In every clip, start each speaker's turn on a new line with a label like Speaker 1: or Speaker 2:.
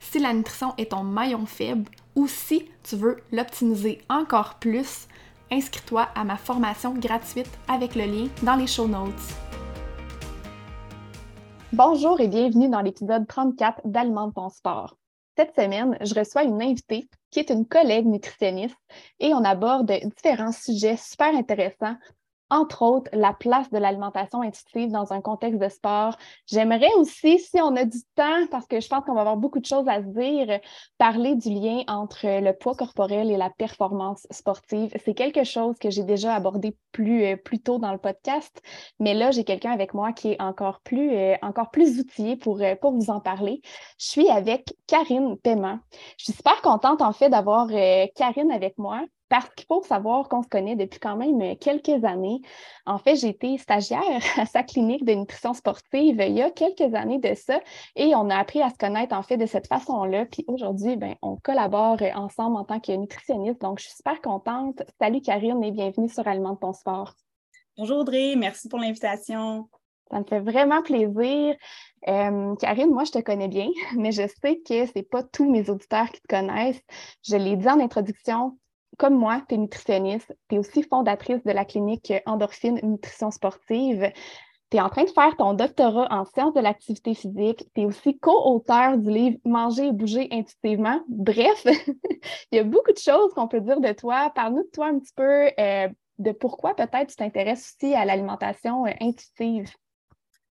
Speaker 1: si la nutrition est ton maillon faible ou si tu veux l'optimiser encore plus, inscris-toi à ma formation gratuite avec le lien dans les show notes. Bonjour et bienvenue dans l'épisode 34 d'Alimente ton sport. Cette semaine, je reçois une invitée qui est une collègue nutritionniste et on aborde différents sujets super intéressants entre autres, la place de l'alimentation intuitive dans un contexte de sport. J'aimerais aussi, si on a du temps, parce que je pense qu'on va avoir beaucoup de choses à se dire, parler du lien entre le poids corporel et la performance sportive. C'est quelque chose que j'ai déjà abordé plus, euh, plus tôt dans le podcast, mais là, j'ai quelqu'un avec moi qui est encore plus, euh, encore plus outillé pour, euh, pour vous en parler. Je suis avec Karine Paiement. Je suis super contente, en fait, d'avoir Karine avec moi parce qu'il faut savoir qu'on se connaît depuis quand même quelques années. En fait, j'ai été stagiaire à sa clinique de nutrition sportive il y a quelques années de ça et on a appris à se connaître en fait de cette façon-là. Puis aujourd'hui, ben, on collabore ensemble en tant que nutritionniste. Donc, je suis super contente. Salut Karine et bienvenue sur Alimente ton sport.
Speaker 2: Bonjour Audrey, merci pour l'invitation.
Speaker 1: Ça me fait vraiment plaisir. Euh, Karine, moi, je te connais bien, mais je sais que ce n'est pas tous mes auditeurs qui te connaissent. Je l'ai dit en introduction, comme moi, tu es nutritionniste, tu es aussi fondatrice de la clinique Endorphine Nutrition Sportive. Tu es en train de faire ton doctorat en sciences de l'activité physique. Tu es aussi co-auteur du livre Manger et bouger intuitivement. Bref, il y a beaucoup de choses qu'on peut dire de toi. Parle-nous de toi un petit peu, euh, de pourquoi peut-être tu t'intéresses aussi à l'alimentation euh, intuitive.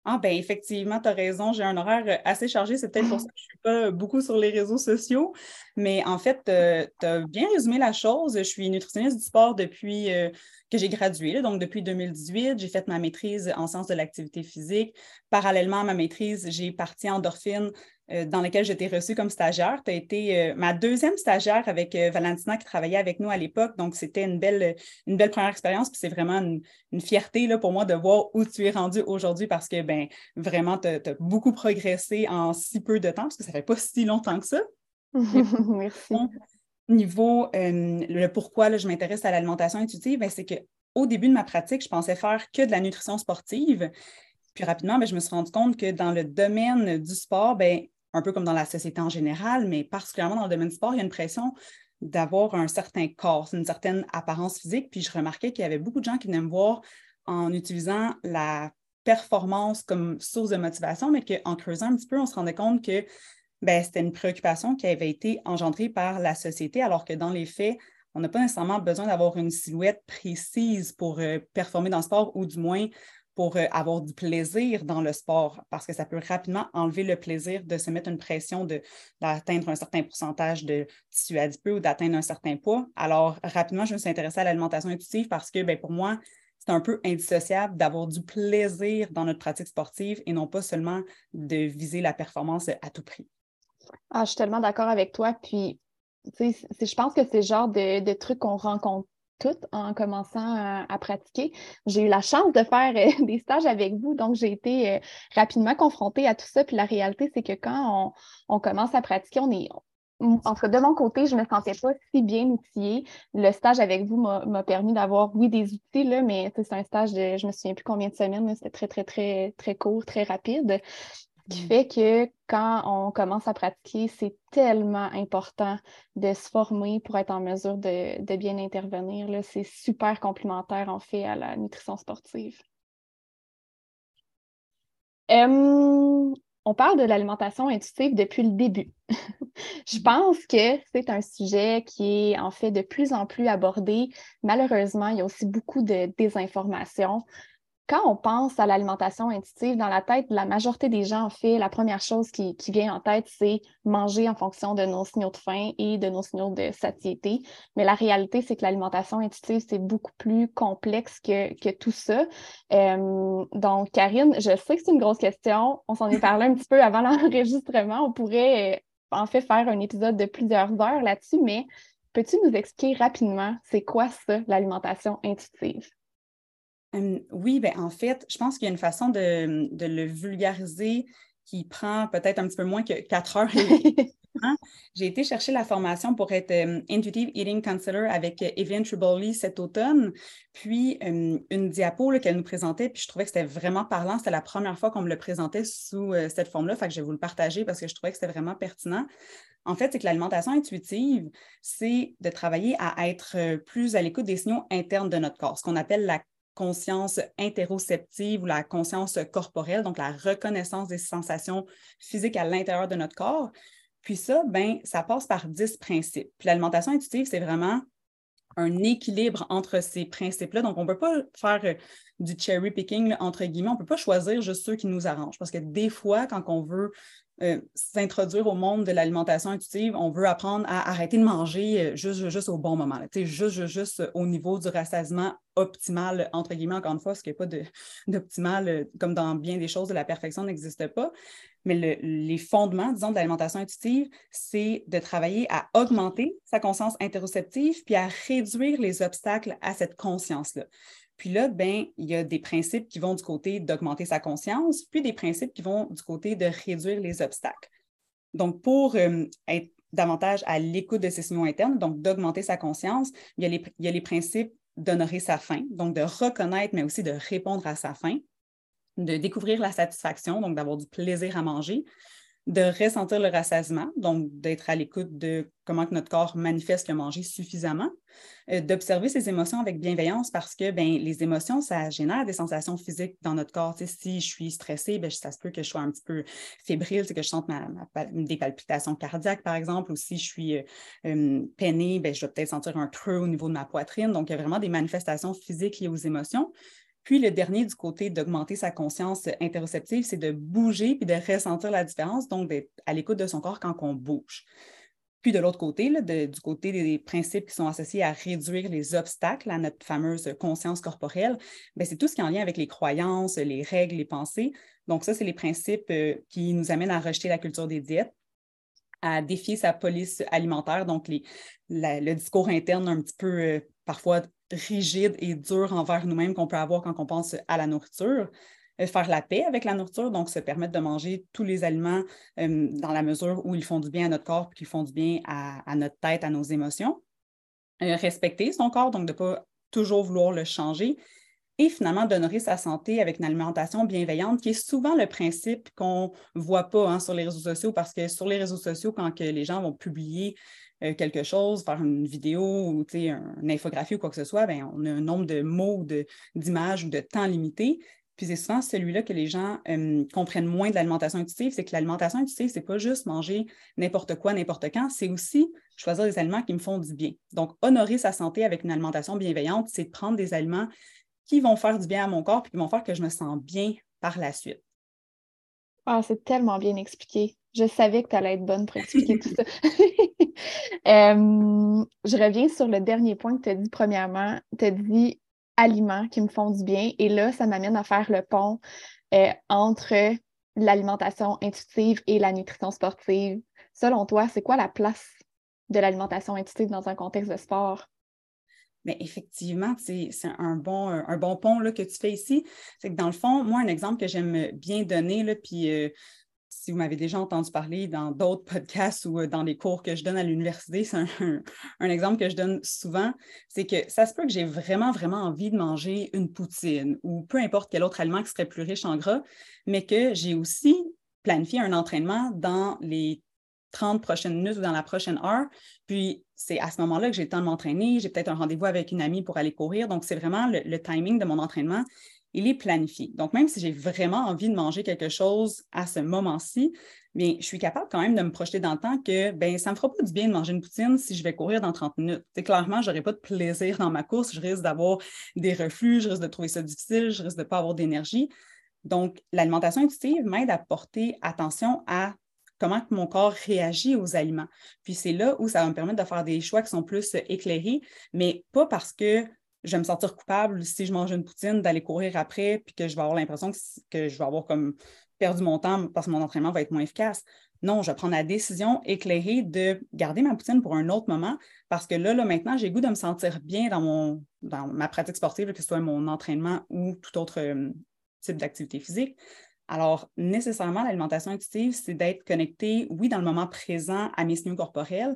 Speaker 2: Ah ben effectivement, tu as raison, j'ai un horaire euh, assez chargé, c'est peut-être pour ça que je ne suis pas beaucoup sur les réseaux sociaux, mais en fait, euh, tu as bien résumé la chose. Je suis nutritionniste du sport depuis euh, que j'ai gradué, donc depuis 2018. J'ai fait ma maîtrise en sciences de l'activité physique. Parallèlement à ma maîtrise, j'ai parti en Endorphine euh, dans lequel j'étais reçue comme stagiaire. Tu as été euh, ma deuxième stagiaire avec euh, Valentina qui travaillait avec nous à l'époque. Donc, c'était une belle, une belle première expérience. Puis c'est vraiment une, fierté là, pour moi de voir où tu es rendu aujourd'hui parce que ben, vraiment, tu as, beaucoup progressé en si peu de temps parce que ça ne fait pas si longtemps que ça.
Speaker 1: Merci.
Speaker 2: Niveau le pourquoi je m'intéresse à l'alimentation intuitive, ben, c'est qu'au début de ma pratique, je pensais faire que de la nutrition sportive. Puis rapidement, ben, je me suis rendu compte que dans le domaine du sport, ben, un peu comme dans la société en général, mais particulièrement dans le domaine du sport, il y a une pression d'avoir un certain corps, une certaine apparence physique. Puis je remarquais qu'il y avait beaucoup de gens qui venaient me voir en utilisant la performance comme source de motivation, mais qu'en creusant un petit peu, on se rendait compte que ben, c'était une préoccupation qui avait été engendrée par la société, alors que dans les faits, on n'a pas nécessairement besoin d'avoir une silhouette précise pour euh, performer dans le sport, ou du moins pour euh, avoir du plaisir dans le sport, parce que ça peut rapidement enlever le plaisir de se mettre une pression d'atteindre un certain pourcentage de tissu adipeux ou d'atteindre un certain poids. Alors, rapidement, je me suis intéressée à l'alimentation intuitive parce que ben, pour moi, c'est un peu indissociable d'avoir du plaisir dans notre pratique sportive et non pas seulement de viser la performance à tout prix.
Speaker 1: Ah, je suis tellement d'accord avec toi. Puis, je pense que c'est le genre de, de trucs qu'on rencontre toutes en commençant à, pratiquer. J'ai eu la chance de faire euh, des stages avec vous, donc j'ai été euh, rapidement confrontée à tout ça. Puis la réalité, c'est que quand on, commence à pratiquer, on est, entre de mon côté, je ne me sentais pas si bien outillée. Le stage avec vous m'a permis d'avoir, oui, des outils, là, mais c'est un stage de, je ne me souviens plus combien de semaines, c'était très, très, très, très court, très rapide qui mm. fait que quand on commence à pratiquer, c'est tellement important de se former pour être en mesure de, bien intervenir. C'est super complémentaire, en fait, à la nutrition sportive. on parle de l'alimentation intuitive depuis le début. Je mm. pense que c'est un sujet qui est en fait de plus en plus abordé. Malheureusement, il y a aussi beaucoup de désinformation quand on pense à l'alimentation intuitive, dans la tête la majorité des gens, en fait, la première chose qui, vient en tête, c'est manger en fonction de nos signaux de faim et de nos signaux de satiété. Mais la réalité, c'est que l'alimentation intuitive, c'est beaucoup plus complexe que, tout ça. Euh, donc, Karine, je sais que c'est une grosse question. On s'en est parlé un petit peu avant l'enregistrement. On pourrait, euh, en fait, faire un épisode de plusieurs heures là-dessus, mais peux-tu nous expliquer rapidement, c'est quoi ça, l'alimentation intuitive?
Speaker 2: Oui, ben en fait, je pense qu'il y a une façon de, le vulgariser qui prend peut-être un petit peu moins que quatre heures. J'ai été chercher la formation pour être Intuitive Eating Counselor avec euh, Evelyn Triboli cet automne, puis une diapo qu'elle nous présentait, puis je trouvais que c'était vraiment parlant. C'était la première fois qu'on me le présentait sous euh, cette forme-là, fait que je vais vous le partager parce que je trouvais que c'était vraiment pertinent. En fait, c'est que l'alimentation intuitive, c'est de travailler à être euh, plus à l'écoute des signaux internes de notre corps, ce qu'on appelle la conscience interoceptive ou la conscience corporelle, donc la reconnaissance des sensations physiques à l'intérieur de notre corps. Puis ça, ben, ça passe par dix principes. Puis l'alimentation intuitive, c'est vraiment un équilibre entre ces principes-là. Donc, on ne peut pas faire euh, du cherry picking, entre guillemets. On ne peut pas choisir juste ceux qui nous arrangent. Parce que des fois, quand on veut euh, s'introduire au monde de l'alimentation intuitive, on veut apprendre à arrêter de manger euh, juste, juste au bon moment, juste, juste au niveau du rassasiement optimal, entre guillemets, encore une fois, ce qui n'est pas d'optimal, euh, comme dans bien des choses de la perfection, n'existe pas. Mais les fondements, disons, de l'alimentation intuitive, c'est de travailler à augmenter sa conscience interoceptive puis à réduire les obstacles à cette conscience-là. Puis là, ben, il y a des principes qui vont du côté d'augmenter sa conscience, puis des principes qui vont du côté de réduire les obstacles. Donc, pour euh, être davantage à l'écoute de ses signaux internes, donc d'augmenter sa conscience, il y a les, il y a les principes d'honorer sa faim, donc de reconnaître, mais aussi de répondre à sa faim, de découvrir la satisfaction, donc d'avoir du plaisir à manger, de ressentir le rassasiement, donc d'être à l'écoute de comment notre corps manifeste le manger suffisamment, euh, d'observer ses émotions avec bienveillance parce que ben, les émotions, ça génère des sensations physiques dans notre corps. si je suis stressée, ben, ça se peut que je sois un petit peu fébrile, que je sente des palpitations cardiaques, par exemple, ou si je suis euh, euh, peinée, ben, je vais peut-être sentir un creux au niveau de ma poitrine. Donc, il y a vraiment des manifestations physiques liées aux émotions. Puis le dernier du côté d'augmenter sa conscience interoceptive, c'est de bouger puis de ressentir la différence, donc d'être à l'écoute de son corps quand on bouge. Puis de l'autre côté, du côté des principes qui sont associés à réduire les obstacles à notre fameuse conscience corporelle, ben, c'est tout ce qui est en lien avec les croyances, les règles, les pensées. Donc ça, c'est les principes euh, qui nous amènent à rejeter la culture des diètes, à défier sa police alimentaire, donc le discours interne un petit peu euh, parfois rigide et dur envers nous-mêmes qu'on peut avoir quand on pense à la nourriture. Euh, faire la paix avec la nourriture, donc se permettre de manger tous les aliments euh, dans la mesure où ils font du bien à notre corps et qu'ils font du bien à, notre tête, à nos émotions. Euh, respecter son corps, donc de ne pas toujours vouloir le changer. Et finalement, d'honorer sa santé avec une alimentation bienveillante, qui est souvent le principe qu'on ne voit pas hein, sur les réseaux sociaux, parce que sur les réseaux sociaux, quand que les gens vont publier euh, quelque chose, faire une vidéo ou une infographie ou quoi que ce soit, bien, on a un nombre de mots, d'images ou de temps limité. Puis c'est souvent celui-là que les gens comprennent moins de l'alimentation intuitive, c'est que l'alimentation intuitive, c'est pas juste manger n'importe quoi, n'importe quand, c'est aussi choisir des aliments qui me font du bien. Donc, honorer sa santé avec une alimentation bienveillante, c'est prendre des aliments qui vont faire du bien à mon corps et qui vont faire que je me sens bien par la suite.
Speaker 1: Ah, c'est tellement bien expliqué. Je savais que tu allais être bonne pour expliquer tout ça. Euh, je reviens sur le dernier point que tu as dit premièrement. Tu as dit aliments qui me font du bien. Et là, ça m'amène à faire le pont euh, entre l'alimentation intuitive et la nutrition sportive. Selon toi, c'est quoi la place de l'alimentation intuitive dans un contexte de sport?
Speaker 2: Mais effectivement, c'est un bon, pont là, que tu fais ici. C'est que dans le fond, moi, un exemple que j'aime bien donner, puis euh, si vous m'avez déjà entendu parler dans d'autres podcasts ou euh, dans les cours que je donne à l'université, c'est un, exemple que je donne souvent, c'est que ça se peut que j'ai vraiment, vraiment envie de manger une poutine ou peu importe quel autre aliment qui serait plus riche en gras, mais que j'ai aussi planifié un entraînement dans les 30 prochaines minutes ou dans la prochaine heure. Puis c'est à ce moment-là que j'ai le temps de m'entraîner. J'ai peut-être un rendez-vous avec une amie pour aller courir. Donc, c'est vraiment le, timing de mon entraînement il est planifié. Donc, même si j'ai vraiment envie de manger quelque chose à ce moment-ci, bien, je suis capable quand même de me projeter dans le temps que ben, ça ne me fera pas du bien de manger une poutine si je vais courir dans 30 minutes. clairement, je n'aurai pas de plaisir dans ma course, je risque d'avoir des reflux, je risque de trouver ça difficile, je risque de ne pas avoir d'énergie. Donc, l'alimentation intuitive m'aide à porter attention à comment mon corps réagit aux aliments. Puis c'est là où ça va me permettre de faire des choix qui sont plus éclairés, mais pas parce que je vais me sentir coupable si je mange une poutine d'aller courir après, puis que je vais avoir l'impression que, je vais avoir comme perdu mon temps parce que mon entraînement va être moins efficace. Non, je vais prendre la décision éclairée de garder ma poutine pour un autre moment parce que là, là maintenant, j'ai goût de me sentir bien dans, mon, dans ma pratique sportive, que ce soit mon entraînement ou tout autre euh, type d'activité physique. Alors, nécessairement, l'alimentation intuitive, c'est d'être connecté, oui, dans le moment présent à mes signaux corporels,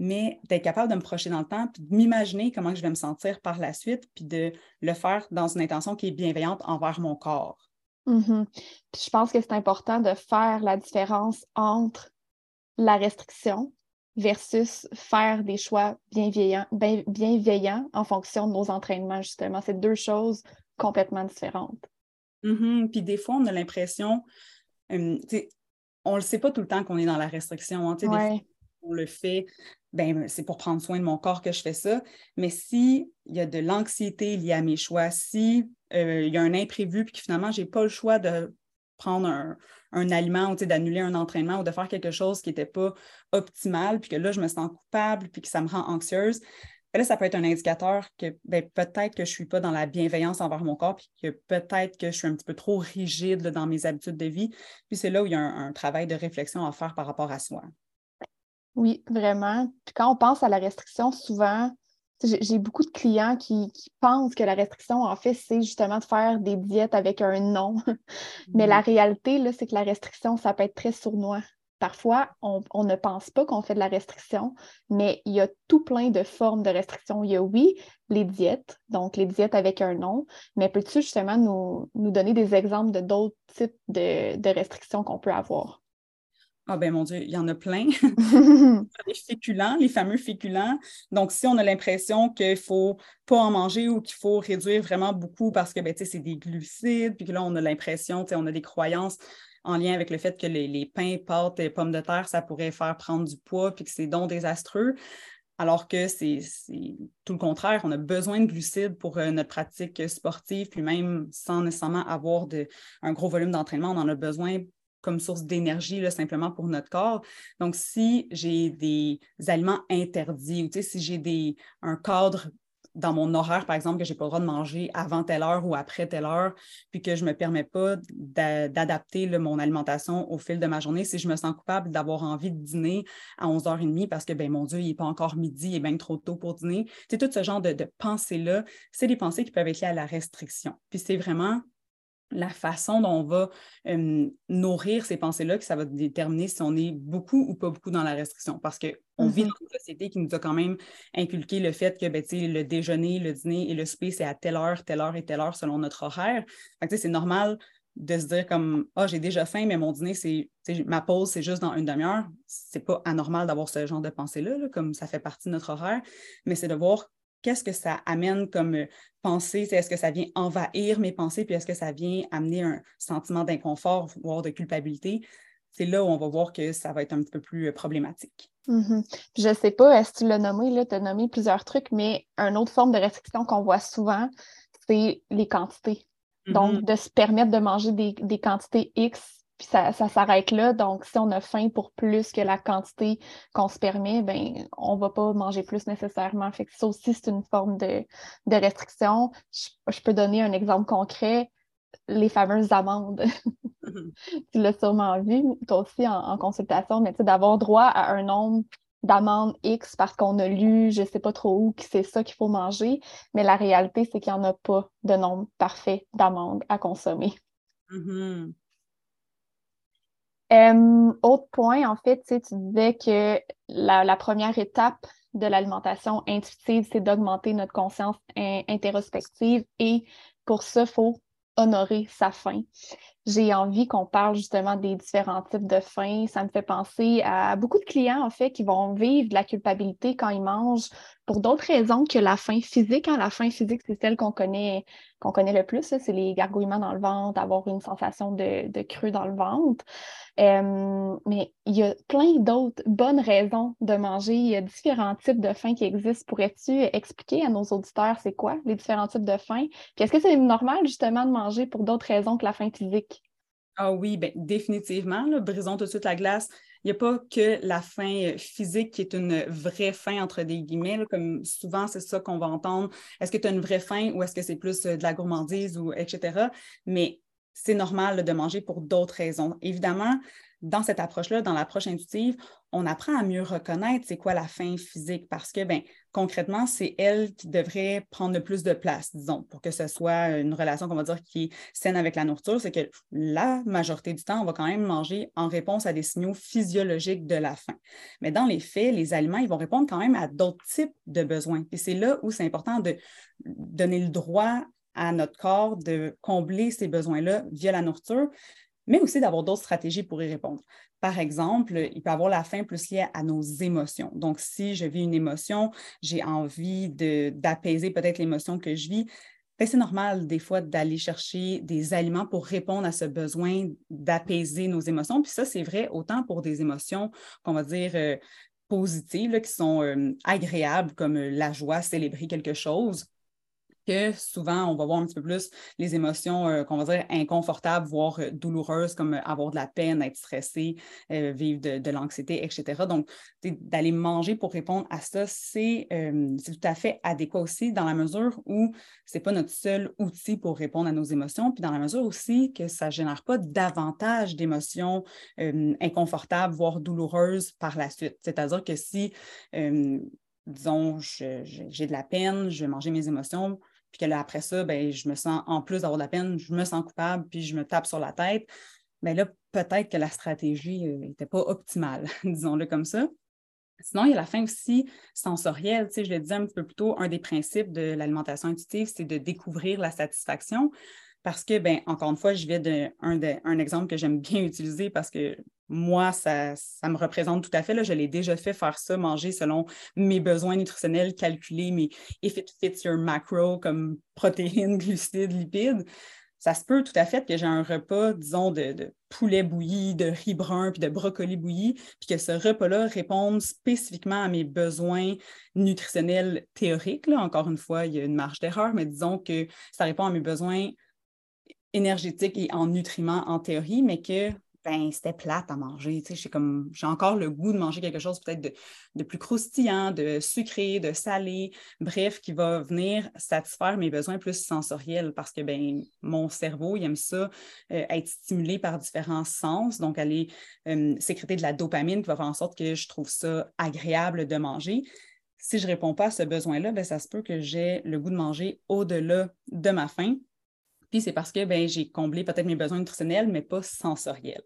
Speaker 2: mais d'être capable de me projeter dans le temps, puis de m'imaginer comment je vais me sentir par la suite, puis de le faire dans une intention qui est bienveillante envers mon corps.
Speaker 1: Mm-hmm. je pense que c'est important de faire la différence entre la restriction versus faire des choix bienveillants, bienveillants en fonction de nos entraînements, justement. C'est deux choses complètement différentes.
Speaker 2: Mm-hmm. Puis des fois, on a l'impression, euh, on ne le sait pas tout le temps qu'on est dans la restriction. Hein, on le fait, ben, c'est pour prendre soin de mon corps que je fais ça. Mais s'il y a de l'anxiété liée à mes choix, si euh, il y a un imprévu, puis que finalement, je n'ai pas le choix de prendre un, aliment ou d'annuler un entraînement ou de faire quelque chose qui n'était pas optimal, puis que là, je me sens coupable, puis que ça me rend anxieuse, là, ça peut être un indicateur que ben, peut-être que je ne suis pas dans la bienveillance envers mon corps, puis que peut-être que je suis un petit peu trop rigide dans mes habitudes de vie. Puis c'est là où il y a un, travail de réflexion à faire par rapport à soi.
Speaker 1: Oui, vraiment. Puis quand on pense à la restriction, souvent, j'ai beaucoup de clients qui, pensent que la restriction, en fait, c'est justement de faire des diètes avec un nom. Mais la mmh. réalité, c'est que la restriction, ça peut être très sournois. Parfois, on, ne pense pas qu'on fait de la restriction, mais il y a tout plein de formes de restriction. Il y a, oui, les diètes, donc les diètes avec un nom, mais peux-tu justement nous, donner des exemples de d'autres types de, restrictions qu'on peut avoir?
Speaker 2: Ah ben mon Dieu, il y en a plein. les féculents, les fameux féculents. Donc, si on a l'impression qu'il ne faut pas en manger ou qu'il faut réduire vraiment beaucoup parce que ben, c'est des glucides, puis que là, on a l'impression, on a des croyances en lien avec le fait que les, pains, pâtes et pommes de terre, ça pourrait faire prendre du poids puis que c'est donc désastreux. Alors que c'est tout le contraire, on a besoin de glucides pour euh, notre pratique sportive, puis même sans nécessairement avoir de, un gros volume d'entraînement, on en a besoin comme source d'énergie simplement pour notre corps. Donc, si j'ai des aliments interdits ou si j'ai un cadre dans mon horaire, par exemple, que je n'ai pas le droit de manger avant telle heure ou après telle heure, puis que je ne me permets pas d'adapter mon alimentation au fil de ma journée, si je me sens coupable d'avoir envie de dîner à 11h30 parce que, ben mon Dieu, il n'est pas encore midi, il est bien trop tôt pour dîner. C'est tout ce genre de, de pensées-là, c'est des pensées qui peuvent être liées à la restriction. Puis c'est vraiment la façon dont on va nourrir ces pensées-là que ça va déterminer si on est beaucoup ou pas beaucoup dans la restriction. Parce qu'on vit mm-hmm. dans une société qui nous a quand même inculqué le fait que ben, le déjeuner, le dîner et le souper, c'est à telle heure, telle heure et telle heure selon notre horaire. C'est normal de se dire comme Ah, j'ai déjà faim, mais mon dîner, c'est ma pause, c'est juste dans une demi-heure. C'est pas anormal d'avoir ce genre de pensée-là, comme ça fait partie de notre horaire, mais c'est de voir qu'est-ce que ça amène comme euh, pensée? Est-ce que ça vient envahir mes pensées, puis est-ce que ça vient amener un sentiment d'inconfort, voire de culpabilité? C'est là où on va voir que ça va être un petit peu plus euh, problématique.
Speaker 1: Mm-hmm. Je ne sais pas, est-ce que tu l'as nommé, tu as nommé plusieurs trucs, mais une autre forme de restriction qu'on voit souvent, c'est les quantités. Donc, mm-hmm. de se permettre de manger des, des quantités X puis ça, s'arrête là. Donc, si on a faim pour plus que la quantité qu'on se permet, ben, on ne va pas manger plus nécessairement. Fait que ça aussi, c'est une forme de, restriction. Je, peux donner un exemple concret, les fameuses amendes. tu l'as sûrement vu, toi aussi en, consultation, mais d'avoir droit à un nombre d'amande X parce qu'on a lu, je ne sais pas trop où, que c'est ça qu'il faut manger, mais la réalité, c'est qu'il n'y en a pas de nombre parfait d'amandes à consommer.
Speaker 2: Mm-hmm.
Speaker 1: autre point, en fait, tu disais que la, première étape de l'alimentation intuitive, c'est d'augmenter notre conscience introspective et pour ça, il faut honorer sa faim j'ai envie qu'on parle justement des différents types de faim. Ça me fait penser à beaucoup de clients, en fait, qui vont vivre de la culpabilité quand ils mangent pour d'autres raisons que la faim physique. Hein. La faim physique, c'est celle qu'on connaît, qu'on connaît le plus. C'est les gargouillements dans le ventre, avoir une sensation de, de dans le ventre. mais il y a plein d'autres bonnes raisons de manger. Il y a différents types de faim qui existent. Pourrais-tu expliquer à nos auditeurs c'est quoi les différents types de faim? Puis est-ce que c'est normal justement de manger pour d'autres raisons que la faim physique?
Speaker 2: Ah oui, ben, définitivement. brisons tout de suite la glace. Il n'y a pas que la faim physique qui est une vraie faim, entre des guillemets, comme souvent c'est ça qu'on va entendre. Est-ce que tu as une vraie faim ou est-ce que c'est plus euh, de la gourmandise ou etc. Mais c'est normal de manger pour d'autres raisons. Évidemment, dans cette approche-là, dans l'approche intuitive, on apprend à mieux reconnaître c'est quoi la faim physique parce que, ben, concrètement, c'est elle qui devrait prendre le plus de place, disons, pour que ce soit une relation, qu'on va dire, qui est saine avec la nourriture. C'est que la majorité du temps, on va quand même manger en réponse à des signaux physiologiques de la faim. Mais dans les faits, les aliments, ils vont répondre quand même à d'autres types de besoins. Et c'est là où c'est important de donner le droit à notre corps de combler ces besoins-là via la nourriture, mais aussi d'avoir d'autres stratégies pour y répondre. Par exemple, il peut avoir la faim plus liée à nos émotions. Donc, si je vis une émotion, j'ai envie d'apaiser peut-être l'émotion que je vis, ben, c'est normal des fois d'aller chercher des aliments pour répondre à ce besoin d'apaiser nos émotions. Puis ça, c'est vrai autant pour des émotions qu'on va dire euh, positives, qui sont euh, agréables, comme euh, la joie, célébrer quelque chose, souvent, on va voir un petit peu plus les émotions euh, qu'on va dire inconfortables, voire euh, douloureuses, comme euh, avoir de la peine, être stressé, vivre de, l'anxiété, etc. Donc, d'aller manger pour répondre à ça, c'est tout à fait adéquat aussi dans la mesure où ce n'est pas notre seul outil pour répondre à nos émotions, puis dans la mesure aussi que ça ne génère pas davantage d'émotions inconfortables, voire douloureuses par la suite. C'est-à-dire que si disons, j'ai de la peine, je vais manger mes émotions, puis que là, après ça, ben, je me sens, en plus d'avoir de la peine, je me sens coupable, puis je me tape sur la tête. Ben là, peut-être que la stratégie n'était euh, pas optimale, disons-le comme ça. Sinon, il y a la fin aussi sensorielle. Tu sais, je le disais un petit peu plus tôt, un des principes de l'alimentation intuitive, c'est de découvrir la satisfaction. Parce que, ben, encore une fois, je vais d'un un, exemple que j'aime bien utiliser parce que moi, ça, me représente tout à fait. Là. Je l'ai déjà fait faire ça, manger selon mes besoins nutritionnels, calculer mes if it fits your macro comme protéines, glucides, lipides. Ça se peut tout à fait que j'ai un repas, disons, de, poulet bouilli, de riz brun, puis de brocoli bouilli, puis que ce repas-là réponde spécifiquement à mes besoins nutritionnels théoriques. Là. Encore une fois, il y a une marge d'erreur, mais disons que ça répond à mes besoins énergétiques et en nutriments en théorie, mais que ben, c'était plate à manger. J'ai j'ai encore le goût de manger quelque chose peut-être de, plus croustillant, de sucré, de salé, bref, qui va venir satisfaire mes besoins plus sensoriels parce que ben, mon cerveau, aime ça, euh, être stimulé par différents sens, donc aller sécréter de la dopamine qui va faire en sorte que je trouve ça agréable de manger. Si je ne réponds pas à ce besoin-là, ben, ça se peut que j'ai le goût de manger au-delà de ma faim puis c'est parce que ben, j'ai comblé peut-être mes besoins nutritionnels, mais pas sensoriels.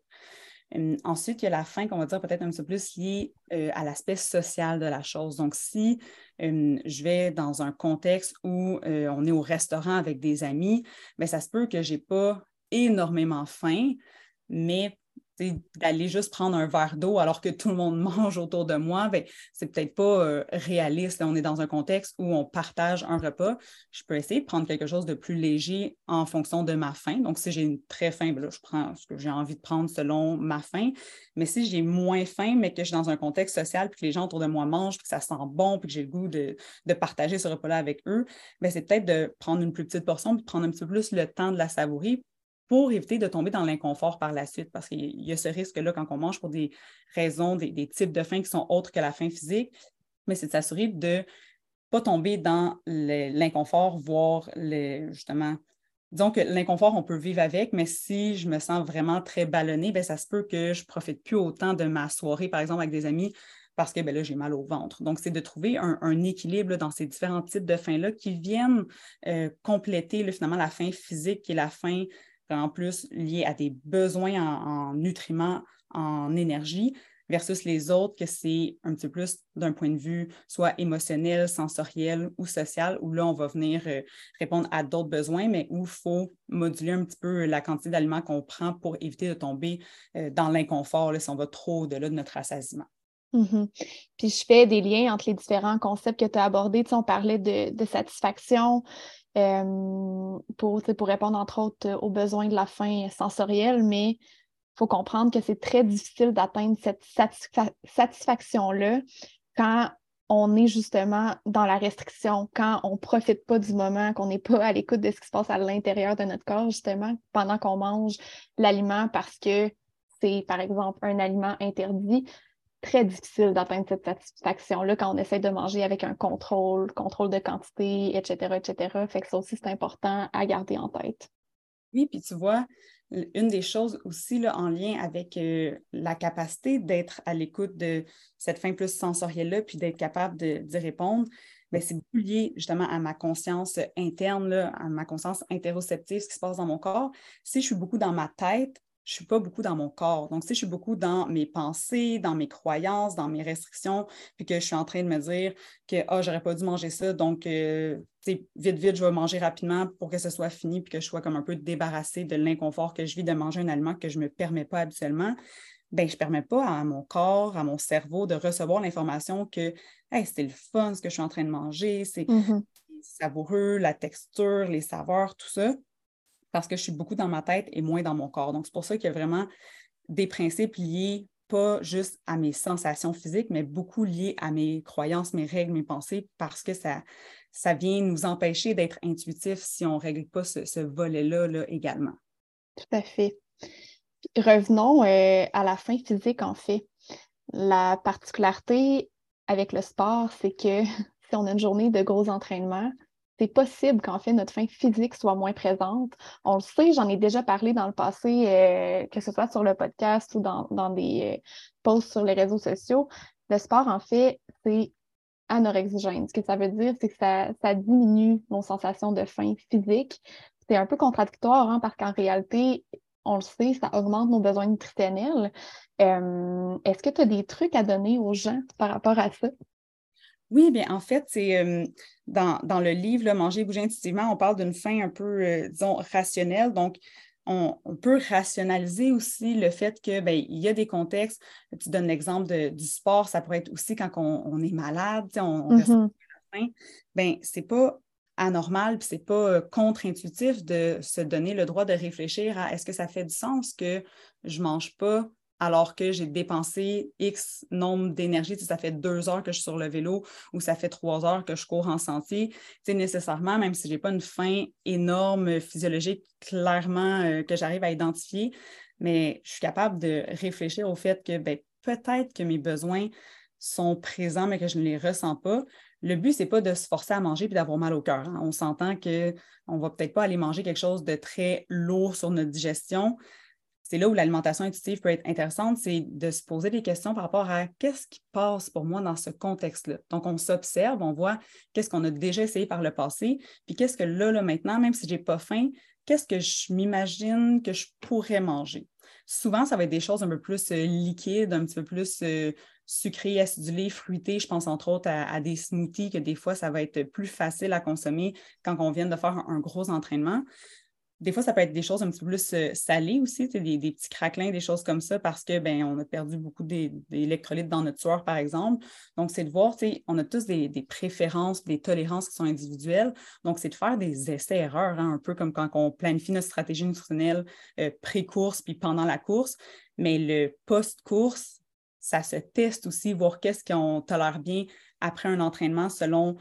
Speaker 2: Ensuite, il y a la faim qu'on va dire peut-être un petit peu plus liée euh, à l'aspect social de la chose. Donc, si je vais dans un contexte où euh, on est au restaurant avec des amis, bien, ça se peut que je n'ai pas énormément faim, mais d'aller juste prendre un verre d'eau alors que tout le monde mange autour de moi, ben, c'est peut-être pas euh, réaliste. on est dans un contexte où on partage un repas. Je peux essayer de prendre quelque chose de plus léger en fonction de ma faim. Donc, si j'ai une très faim, ben je prends ce que j'ai envie de prendre selon ma faim. Mais si j'ai moins faim, mais que je suis dans un contexte social, puis que les gens autour de moi mangent, puis que ça sent bon, puis que j'ai le goût de, partager ce repas-là avec eux, ben, c'est peut-être de prendre une plus petite portion, puis de prendre un petit peu plus le temps de la savourer pour éviter de tomber dans l'inconfort par la suite, parce qu'il y a ce risque-là quand on mange pour des raisons, des, types de faim qui sont autres que la faim physique, mais c'est de s'assurer de ne pas tomber dans l'inconfort, voire justement disons que l'inconfort, on peut vivre avec, mais si je me sens vraiment très ballonnée, bien, ça se peut que je ne profite plus autant de ma soirée, par exemple, avec des amis, parce que ben là, j'ai mal au ventre. Donc, c'est de trouver un, équilibre dans ces différents types de fins-là qui viennent euh, compléter finalement la faim physique et la faim en plus liée à des besoins en nutriments, en énergie, versus les autres, que c'est un petit peu plus d'un point de vue soit émotionnel, sensoriel ou social, où là, on va venir euh, répondre à d'autres besoins, mais où il faut moduler un petit peu la quantité d'aliments qu'on prend pour éviter de tomber euh, dans l'inconfort si on va trop au-delà de notre rassasiement.
Speaker 1: Mm-hmm. Puis je fais des liens entre les différents concepts que tu as abordés. Tu on parlait de, satisfaction euh, pour, pour répondre entre autres aux besoins de la faim sensorielle, mais il faut comprendre que c'est très difficile d'atteindre cette satisfaction-là quand on est justement dans la restriction, quand on ne profite pas du moment, qu'on n'est pas à l'écoute de ce qui se passe à l'intérieur de notre corps, justement, pendant qu'on mange l'aliment parce que c'est, par exemple, un aliment interdit. Très difficile d'atteindre cette satisfaction-là quand on essaie de manger avec un contrôle, contrôle de quantité, etc., etc. Fait que ça aussi, c'est important à garder en tête.
Speaker 2: Oui, puis tu vois, une des choses aussi là, en lien avec euh, la capacité d'être à l'écoute de cette fin plus sensorielle-là, puis d'être capable d'y répondre, ben, c'est beaucoup lié justement à ma conscience interne, à ma conscience interoceptive, ce qui se passe dans mon corps. Si je suis beaucoup dans ma tête, je ne suis pas beaucoup dans mon corps. Donc, si je suis beaucoup dans mes pensées, dans mes croyances, dans mes restrictions, puis que je suis en train de me dire que oh, j'aurais pas dû manger ça, donc euh, vite, vite, je vais manger rapidement pour que ce soit fini, puis que je sois comme un peu débarrassée de l'inconfort que je vis de manger un aliment que je ne me permets pas habituellement, ben, je ne permets pas à mon corps, à mon cerveau de recevoir l'information que hey, c'était le fun ce que je suis en train de manger, c'est mm-hmm. savoureux, la texture, les saveurs, tout ça parce que je suis beaucoup dans ma tête et moins dans mon corps. Donc, c'est pour ça qu'il y a vraiment des principes liés pas juste à mes sensations physiques, mais beaucoup liés à mes croyances, mes règles, mes pensées, parce que ça, ça vient nous empêcher d'être intuitifs si on ne règle pas ce, volet-là là, également.
Speaker 1: Tout à fait. Revenons euh, à la fin physique, en fait. La particularité avec le sport, c'est que si on a une journée de gros entraînements, c'est possible qu'en fait notre fin physique soit moins présente. On le sait, j'en ai déjà parlé dans le passé, euh, que ce soit sur le podcast ou dans, des euh, posts sur les réseaux sociaux. Le sport, en fait, c'est anorexigène. Ce que ça veut dire, c'est que ça, diminue nos sensations de faim physique. C'est un peu contradictoire hein, parce qu'en réalité, on le sait, ça augmente nos besoins nutritionnels. Euh, est-ce que tu as des trucs à donner aux gens par rapport à ça?
Speaker 2: Oui, bien, en fait, c'est euh, dans, le livre Manger et bouger intuitivement, on parle d'une faim un peu, euh, disons, rationnelle. Donc, on, peut rationaliser aussi le fait que ben, il y a des contextes. Tu donnes l'exemple du sport, ça pourrait être aussi quand on, est malade, on, on reste mm-hmm. faim. Ben, c'est pas anormal, puis c'est pas contre-intuitif de se donner le droit de réfléchir à est-ce que ça fait du sens que je mange pas alors que j'ai dépensé X nombre d'énergie. ça fait deux heures que je suis sur le vélo ou ça fait trois heures que je cours en sentier. C'est nécessairement, même si je n'ai pas une faim énorme physiologique clairement euh, que j'arrive à identifier, mais je suis capable de réfléchir au fait que ben, peut-être que mes besoins sont présents, mais que je ne les ressens pas. Le but, ce n'est pas de se forcer à manger et d'avoir mal au cœur. Hein. On s'entend qu'on ne va peut-être pas aller manger quelque chose de très lourd sur notre digestion, c'est là où l'alimentation intuitive peut être intéressante, c'est de se poser des questions par rapport à qu'est-ce qui passe pour moi dans ce contexte-là. Donc, on s'observe, on voit qu'est-ce qu'on a déjà essayé par le passé, puis qu'est-ce que là, là, maintenant, même si je n'ai pas faim, qu'est-ce que je m'imagine que je pourrais manger? Souvent, ça va être des choses un peu plus euh, liquides, un petit peu plus euh, sucrées, acidulées, fruitées. Je pense entre autres à, des smoothies que des fois, ça va être plus facile à consommer quand on vient de faire un gros entraînement. Des fois, ça peut être des choses un petit peu plus euh, salées aussi, des, des, petits craquelins, des choses comme ça, parce que ben, on a perdu beaucoup d'électrolytes dans notre sueur, par exemple. Donc, c'est de voir, on a tous des, préférences, des tolérances qui sont individuelles. Donc, c'est de faire des essais-erreurs, hein, un peu comme quand on planifie notre stratégie nutritionnelle euh, pré-course puis pendant la course. Mais le post-course, ça se teste aussi, voir qu'est-ce qu'on tolère bien après un entraînement selon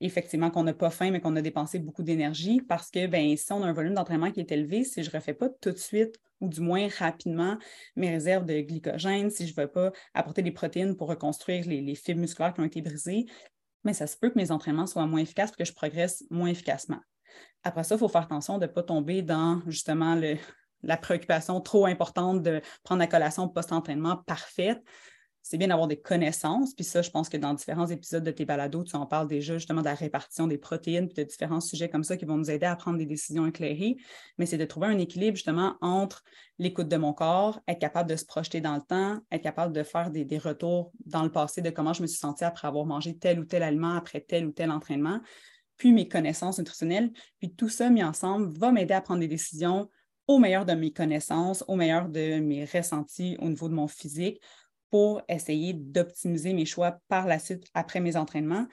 Speaker 2: effectivement qu'on n'a pas faim, mais qu'on a dépensé beaucoup d'énergie parce que ben, si on a un volume d'entraînement qui est élevé, si je ne refais pas tout de suite ou du moins rapidement mes réserves de glycogène, si je ne veux pas apporter des protéines pour reconstruire les, fibres musculaires qui ont été brisées, mais ça se peut que mes entraînements soient moins efficaces et que je progresse moins efficacement. Après ça, il faut faire attention de ne pas tomber dans justement la préoccupation trop importante de prendre la collation post-entraînement parfaite c'est bien d'avoir des connaissances. Puis ça, je pense que dans différents épisodes de tes balados, tu en parles déjà justement de la répartition des protéines, puis de différents sujets comme ça qui vont nous aider à prendre des décisions éclairées. Mais c'est de trouver un équilibre justement entre l'écoute de mon corps, être capable de se projeter dans le temps, être capable de faire des, des retours dans le passé de comment je me suis sentie après avoir mangé tel ou tel aliment, après tel ou tel entraînement, puis mes connaissances nutritionnelles. Puis tout ça mis ensemble va m'aider à prendre des décisions au meilleur de mes connaissances, au meilleur de mes ressentis au niveau de mon physique pour essayer d'optimiser mes choix par la suite après mes entraînements.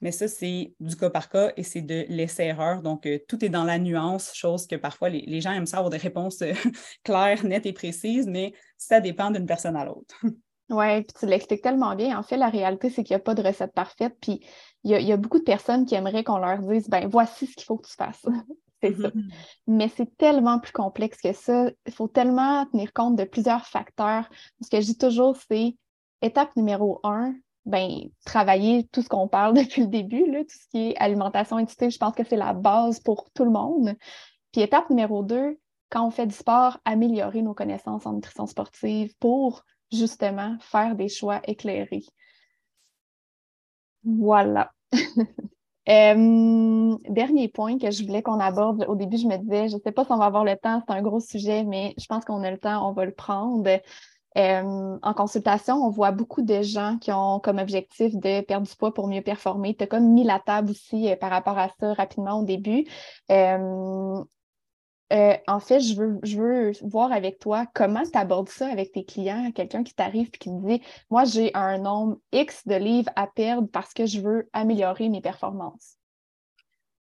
Speaker 2: Mais ça, c'est du cas par cas et c'est de l'essai-erreur. Donc, euh, tout est dans la nuance, chose que parfois les, gens aiment ça avoir des réponses euh, claires, nettes et précises, mais ça dépend d'une personne à l'autre.
Speaker 1: Oui, puis tu l'expliques tellement bien. En fait, la réalité, c'est qu'il n'y a pas de recette parfaite. Puis il y, a beaucoup de personnes qui aimeraient qu'on leur dise ben voici ce qu'il faut que tu fasses. c'est ça. Mm-hmm. Mais c'est tellement plus complexe que ça. Il faut tellement tenir compte de plusieurs facteurs. Ce que je dis toujours, c'est étape numéro un, ben, travailler tout ce qu'on parle depuis le début, là, tout ce qui est alimentation étudiée, je pense que c'est la base pour tout le monde. Puis étape numéro deux, quand on fait du sport, améliorer nos connaissances en nutrition sportive pour justement faire des choix éclairés. Voilà. Euh, dernier point que je voulais qu'on aborde. Au début, je me disais, je ne sais pas si on va avoir le temps, c'est un gros sujet, mais je pense qu'on a le temps, on va le prendre. Euh, en consultation, on voit beaucoup de gens qui ont comme objectif de perdre du poids pour mieux performer. Tu as comme mis la table aussi euh, par rapport à ça rapidement au début. En fait, je veux, voir avec toi comment tu abordes ça avec tes clients, quelqu'un qui t'arrive et qui te dit Moi, j'ai un nombre X de livres à perdre parce que je veux améliorer mes performances.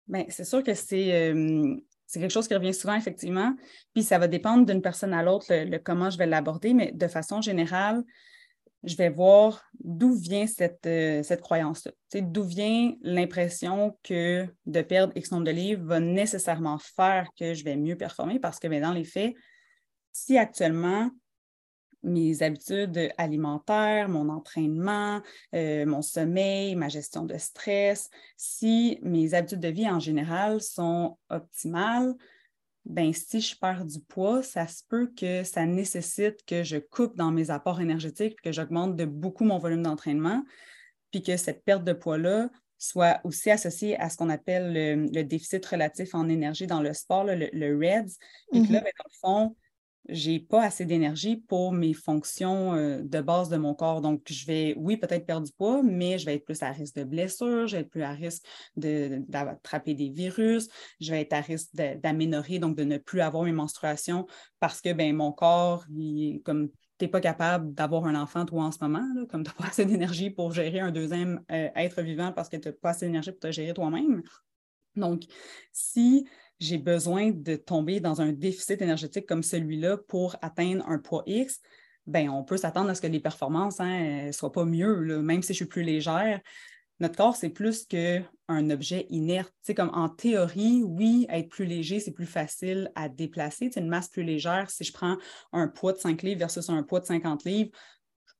Speaker 2: Bien, c'est sûr que c'est, euh, c'est quelque chose qui revient souvent, effectivement. Puis ça va dépendre d'une personne à l'autre, le comment je vais l'aborder, mais de façon générale, je vais voir d'où vient cette, euh, croyance-là. D'où vient l'impression que de perdre X nombre de livres va nécessairement faire que je vais mieux performer parce que bien, dans les faits, si actuellement mes habitudes alimentaires, mon entraînement, euh, mon sommeil, ma gestion de stress, si mes habitudes de vie en général sont optimales, ben, si je perds du poids, ça se peut que ça nécessite que je coupe dans mes apports énergétiques, que j'augmente de beaucoup mon volume d'entraînement, puis que cette perte de poids-là soit aussi associée à ce qu'on appelle le, déficit relatif en énergie dans le sport, le, REDS, puis que là, mm-hmm. ben, dans le fond, j'ai pas assez d'énergie pour mes fonctions euh, de base de mon corps. Donc, je vais, oui, peut-être perdre du poids, mais je vais être plus à risque de blessures, je vais être plus à risque d'attraper des virus, je vais être à risque d'aménorer, donc de ne plus avoir mes menstruations parce que ben, mon corps, comme tu n'es pas capable d'avoir un enfant, toi, en ce moment, comme tu n'as pas assez d'énergie pour gérer un deuxième euh, être vivant parce que tu n'as pas assez d'énergie pour te gérer toi-même. Donc, si j'ai besoin de tomber dans un déficit énergétique comme celui-là pour atteindre un poids X, ben, on peut s'attendre à ce que les performances ne hein, soient pas mieux, même si je suis plus légère. Notre corps, c'est plus qu'un objet inerte. C'est comme en théorie, oui, être plus léger, c'est plus facile à déplacer. C'est une masse plus légère. Si je prends un poids de 5 livres versus un poids de 50 livres,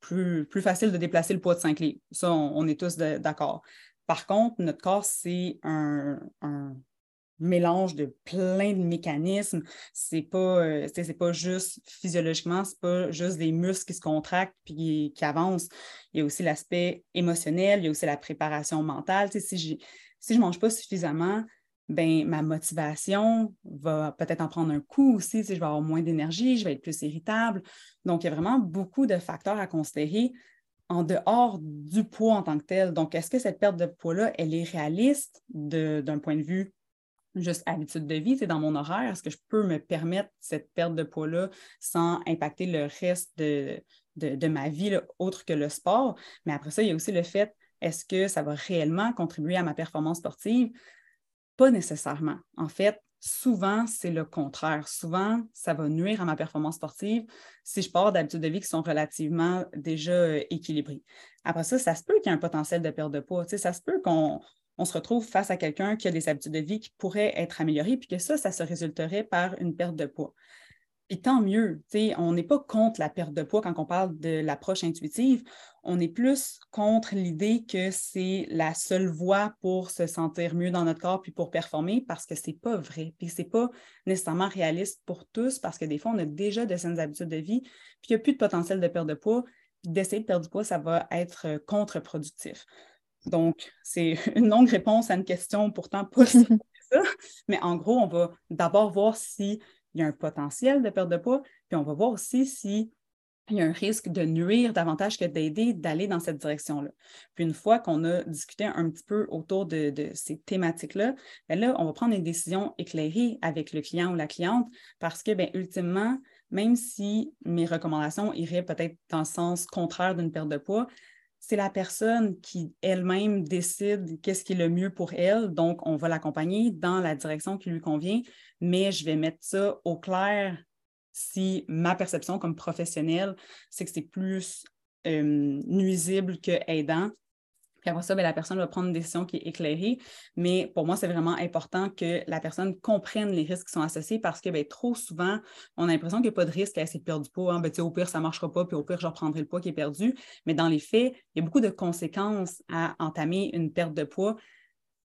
Speaker 2: plus, plus facile de déplacer le poids de 5 livres. Ça, on, est tous d'accord. Par contre, notre corps, c'est un, mélange de plein de mécanismes. C'est pas, euh, pas juste physiologiquement, c'est pas juste des muscles qui se contractent puis qui, avancent. Il y a aussi l'aspect émotionnel, il y a aussi la préparation mentale. si je si je mange pas suffisamment, ben ma motivation va peut-être en prendre un coup aussi. Si je vais avoir moins d'énergie, je vais être plus irritable. Donc, il y a vraiment beaucoup de facteurs à considérer en dehors du poids en tant que tel. Donc, est-ce que cette perte de poids-là, elle est réaliste d'un point de vue juste habitude de vie, c'est dans mon horaire, est-ce que je peux me permettre cette perte de poids-là sans impacter le reste de, ma vie, autre que le sport? Mais après ça, il y a aussi le fait, est-ce que ça va réellement contribuer à ma performance sportive? Pas nécessairement. En fait, souvent, c'est le contraire. Souvent, ça va nuire à ma performance sportive si je pars d'habitudes de vie qui sont relativement déjà euh, équilibrées. Après ça, ça se peut qu'il y ait un potentiel de perte de poids. ça se peut qu'on on se retrouve face à quelqu'un qui a des habitudes de vie qui pourraient être améliorées, puis que ça, ça se résulterait par une perte de poids. Puis tant mieux, on n'est pas contre la perte de poids quand on parle de l'approche intuitive, on est plus contre l'idée que c'est la seule voie pour se sentir mieux dans notre corps puis pour performer parce que c'est pas vrai. Puis c'est pas nécessairement réaliste pour tous parce que des fois, on a déjà de saines habitudes de vie, puis il n'y a plus de potentiel de perte de poids. D'essayer de perdre du poids, ça va être contre-productif. Donc, c'est une longue réponse à une question pourtant pas ça, mais en gros, on va d'abord voir s'il y a un potentiel de perte de poids, puis on va voir aussi s'il y a un risque de nuire davantage que d'aider d'aller dans cette direction-là. Puis une fois qu'on a discuté un petit peu autour de, ces thématiques-là, bien là, on va prendre une décision éclairée avec le client ou la cliente parce que, bien, ultimement, même si mes recommandations iraient peut-être dans le sens contraire d'une perte de poids, c'est la personne qui elle-même décide qu'est-ce qui est le mieux pour elle. Donc, on va l'accompagner dans la direction qui lui convient, mais je vais mettre ça au clair si ma perception comme professionnelle, c'est que c'est plus euh, nuisible que aidant. Puis après ça, ben, la personne va prendre une décision qui est éclairée. Mais pour moi, c'est vraiment important que la personne comprenne les risques qui sont associés parce que ben, trop souvent, on a l'impression qu'il n'y a pas de risque à essayer de perdre du poids. Au pire, ça ne marchera pas, puis au pire, je reprendrai le poids qui est perdu. Mais dans les faits, il y a beaucoup de conséquences à entamer une perte de poids.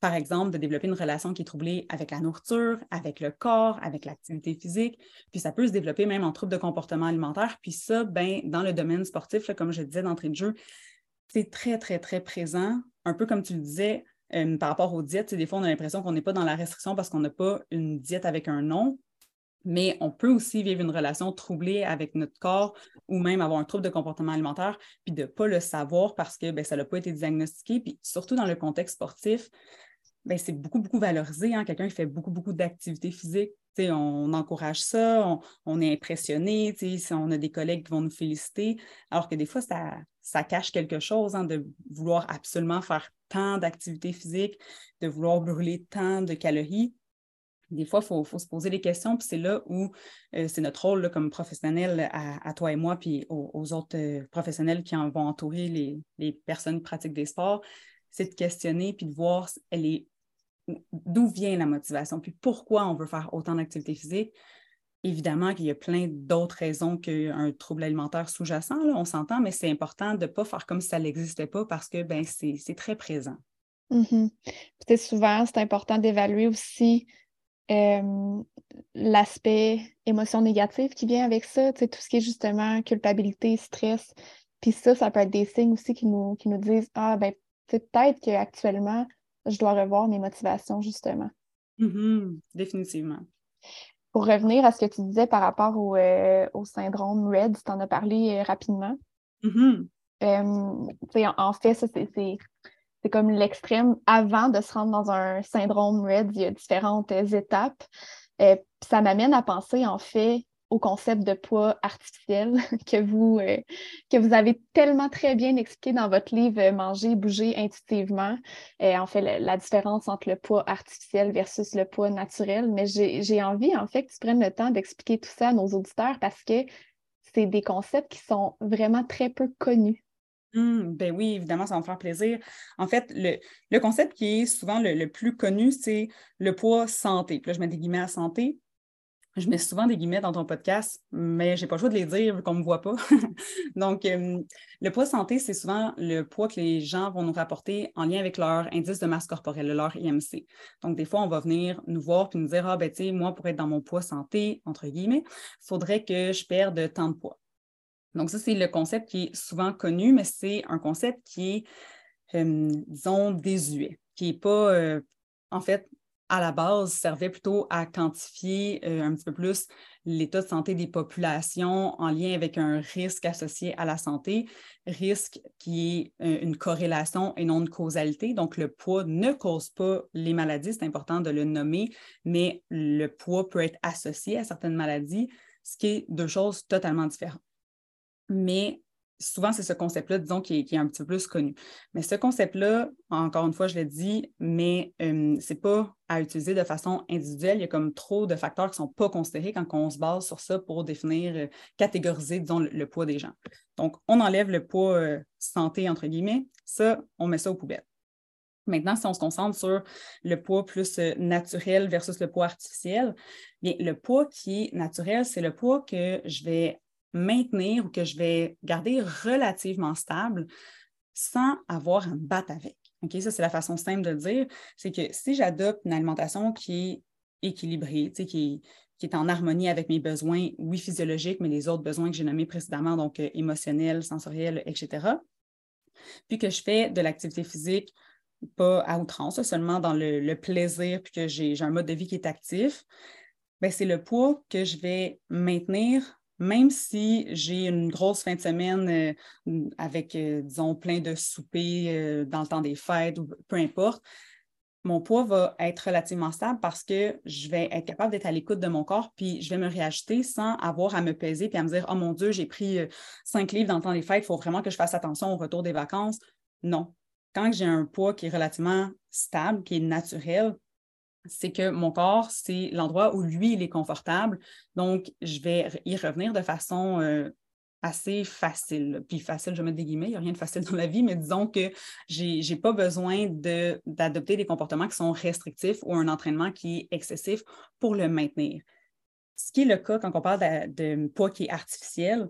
Speaker 2: Par exemple, de développer une relation qui est troublée avec la nourriture, avec le corps, avec l'activité physique. Puis ça peut se développer même en troubles de comportement alimentaire. Puis ça, ben, dans le domaine sportif, comme je disais d'entrée de jeu, c'est très, très, très présent. Un peu comme tu le disais euh, par rapport aux diètes, des fois, on a l'impression qu'on n'est pas dans la restriction parce qu'on n'a pas une diète avec un nom, mais on peut aussi vivre une relation troublée avec notre corps ou même avoir un trouble de comportement alimentaire, puis de ne pas le savoir parce que ben, ça n'a pas été diagnostiqué. Puis surtout dans le contexte sportif, ben, c'est beaucoup, beaucoup valorisé. Hein. Quelqu'un qui fait beaucoup, beaucoup d'activités physiques, on encourage ça, on, est impressionné, on a des collègues qui vont nous féliciter, alors que des fois, ça, ça cache quelque chose hein, de vouloir absolument faire tant d'activités physiques, de vouloir brûler tant de calories. Des fois, il faut, se poser des questions, puis c'est là où euh, c'est notre rôle comme professionnel à, toi et moi, puis aux, autres euh, professionnels qui en vont entourer les, personnes qui pratiquent des sports, c'est de questionner puis de voir d'où vient la motivation, puis pourquoi on veut faire autant d'activités physiques. Évidemment qu'il y a plein d'autres raisons qu'un trouble alimentaire sous-jacent, on s'entend, mais c'est important de ne pas faire comme si ça n'existait pas parce que ben, c'est très présent.
Speaker 1: Mm Souvent, c'est important d'évaluer aussi l'aspect émotion négative qui vient avec ça, tout ce qui est justement culpabilité, stress. Puis ça, ça peut être des signes aussi qui nous, qui nous disent Ah, ben peut-être qu'actuellement, je dois revoir mes motivations, justement.
Speaker 2: Mm-hmm. définitivement.
Speaker 1: Pour revenir à ce que tu disais par rapport au, euh, syndrome RED, tu en as parlé euh, rapidement.
Speaker 2: Mm-hmm.
Speaker 1: Euh, en, fait, ça, c'est comme l'extrême avant de se rendre dans un syndrome RED. Il y a différentes étapes. ça m'amène à penser, en fait, au concept de poids artificiel que vous, euh, que vous avez tellement très bien expliqué dans votre livre euh, Manger, bouger intuitivement. et en fait, la, différence entre le poids artificiel versus le poids naturel. Mais j'ai envie, en fait, que tu prennes le temps d'expliquer tout ça à nos auditeurs parce que c'est des concepts qui sont vraiment très peu connus.
Speaker 2: Mmh, ben oui, évidemment, ça va me faire plaisir. En fait, le, concept qui est souvent le, plus connu, c'est le poids santé. Là, je mets des guillemets à santé je mets souvent des guillemets dans ton podcast, mais je n'ai pas le choix de les dire vu qu'on ne me voit pas. Donc, euh, le poids santé, c'est souvent le poids que les gens vont nous rapporter en lien avec leur indice de masse corporelle, leur IMC. Donc, des fois, on va venir nous voir et nous dire Ah, ben, tu sais, moi, pour être dans mon poids santé, entre guillemets, il faudrait que je perde tant de poids. Donc, ça, c'est le concept qui est souvent connu, mais c'est un concept qui est, euh, disons, désuet, qui n'est pas, euh, en fait, à la base, servait plutôt à quantifier euh, un petit peu plus l'état de santé des populations en lien avec un risque associé à la santé, risque qui est euh, une corrélation et non une causalité. Donc, le poids ne cause pas les maladies, c'est important de le nommer, mais le poids peut être associé à certaines maladies, ce qui est deux choses totalement différentes. Mais souvent, c'est ce concept-là, disons, qui est, un petit peu plus connu. Mais ce concept-là, encore une fois, je l'ai dit, mais euh, ce n'est pas à utiliser de façon individuelle. Il y a comme trop de facteurs qui ne sont pas considérés quand on se base sur ça pour définir, euh, catégoriser, disons, le, poids des gens. Donc, on enlève le poids euh, santé, entre guillemets. Ça, on met ça aux poubelles. Maintenant, si on se concentre sur le poids plus naturel versus le poids artificiel, Bien, le poids qui est naturel, c'est le poids que je vais maintenir ou que je vais garder relativement stable sans avoir à me battre avec. Ça, c'est la façon simple de le dire. C'est que si j'adopte une alimentation qui est équilibrée, qui, qui est en harmonie avec mes besoins, oui, physiologiques, mais les autres besoins que j'ai nommés précédemment, donc euh, émotionnels, sensoriels, etc., puis que je fais de l'activité physique pas à outrance, seulement dans le, plaisir, puis que j'ai un mode de vie qui est actif, ben, c'est le poids que je vais maintenir même si j'ai une grosse fin de semaine euh, avec, euh, disons, plein de soupers euh, dans le temps des fêtes ou peu importe, mon poids va être relativement stable parce que je vais être capable d'être à l'écoute de mon corps, puis je vais me réajuster sans avoir à me peser puis à me dire Oh mon Dieu, j'ai pris cinq livres dans le temps des fêtes, il faut vraiment que je fasse attention au retour des vacances. Non. Quand j'ai un poids qui est relativement stable, qui est naturel, c'est que mon corps, c'est l'endroit où lui, il est confortable. Donc, je vais y revenir de façon euh, assez facile. Puis facile, je mettre des guillemets, il n'y a rien de facile dans la vie, mais disons que je n'ai pas besoin d'adopter des comportements qui sont restrictifs ou un entraînement qui est excessif pour le maintenir. Ce qui est le cas quand on parle de, de poids qui est artificiel,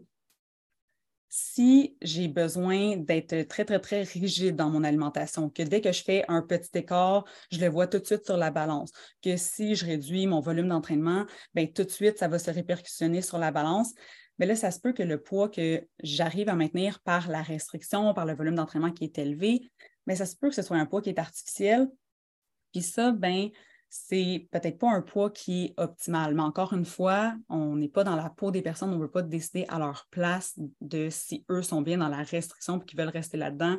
Speaker 2: si j'ai besoin d'être très, très, très rigide dans mon alimentation, que dès que je fais un petit écart, je le vois tout de suite sur la balance, que si je réduis mon volume d'entraînement, bien, tout de suite, ça va se répercussionner sur la balance. Mais là, ça se peut que le poids que j'arrive à maintenir par la restriction, par le volume d'entraînement qui est élevé, mais ça se peut que ce soit un poids qui est artificiel. Puis ça, ben, c'est peut-être pas un poids qui est optimal. Mais encore une fois, on n'est pas dans la peau des personnes, on ne veut pas décider à leur place de si eux sont bien dans la restriction et qu'ils veulent rester là-dedans.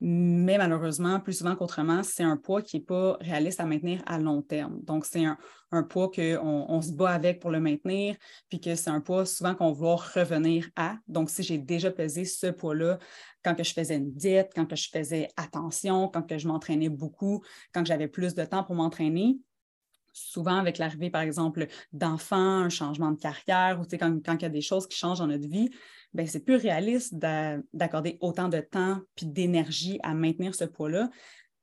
Speaker 2: Mais malheureusement, plus souvent qu'autrement, c'est un poids qui n'est pas réaliste à maintenir à long terme. Donc, c'est un, poids qu'on on se bat avec pour le maintenir, puis que c'est un poids souvent qu'on va revenir à. Donc, si j'ai déjà pesé ce poids-là quand que je faisais une diète, quand que je faisais attention, quand que je m'entraînais beaucoup, quand j'avais plus de temps pour m'entraîner, souvent avec l'arrivée, par exemple, d'enfants, un changement de carrière, ou quand, quand il y a des choses qui changent dans notre vie, ben, c'est plus réaliste d'accorder autant de temps puis d'énergie à maintenir ce poids-là.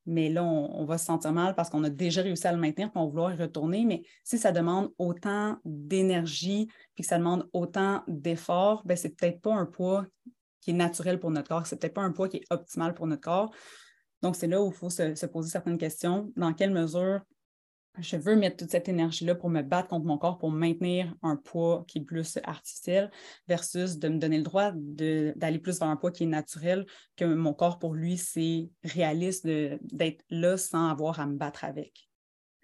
Speaker 2: Mais là, on, va se sentir mal parce qu'on a déjà réussi à le maintenir puis on va vouloir y retourner. Mais si ça demande autant d'énergie puis que ça demande autant d'efforts, ben, c'est peut-être pas un poids qui est naturel pour notre corps. C'est peut-être pas un poids qui est optimal pour notre corps. Donc, c'est là où il faut se, poser certaines questions. Dans quelle mesure je veux mettre toute cette énergie-là pour me battre contre mon corps, pour maintenir un poids qui est plus artificiel, versus de me donner le droit d'aller plus vers un poids qui est naturel, que mon corps, pour lui, c'est réaliste d'être là sans avoir à me battre avec.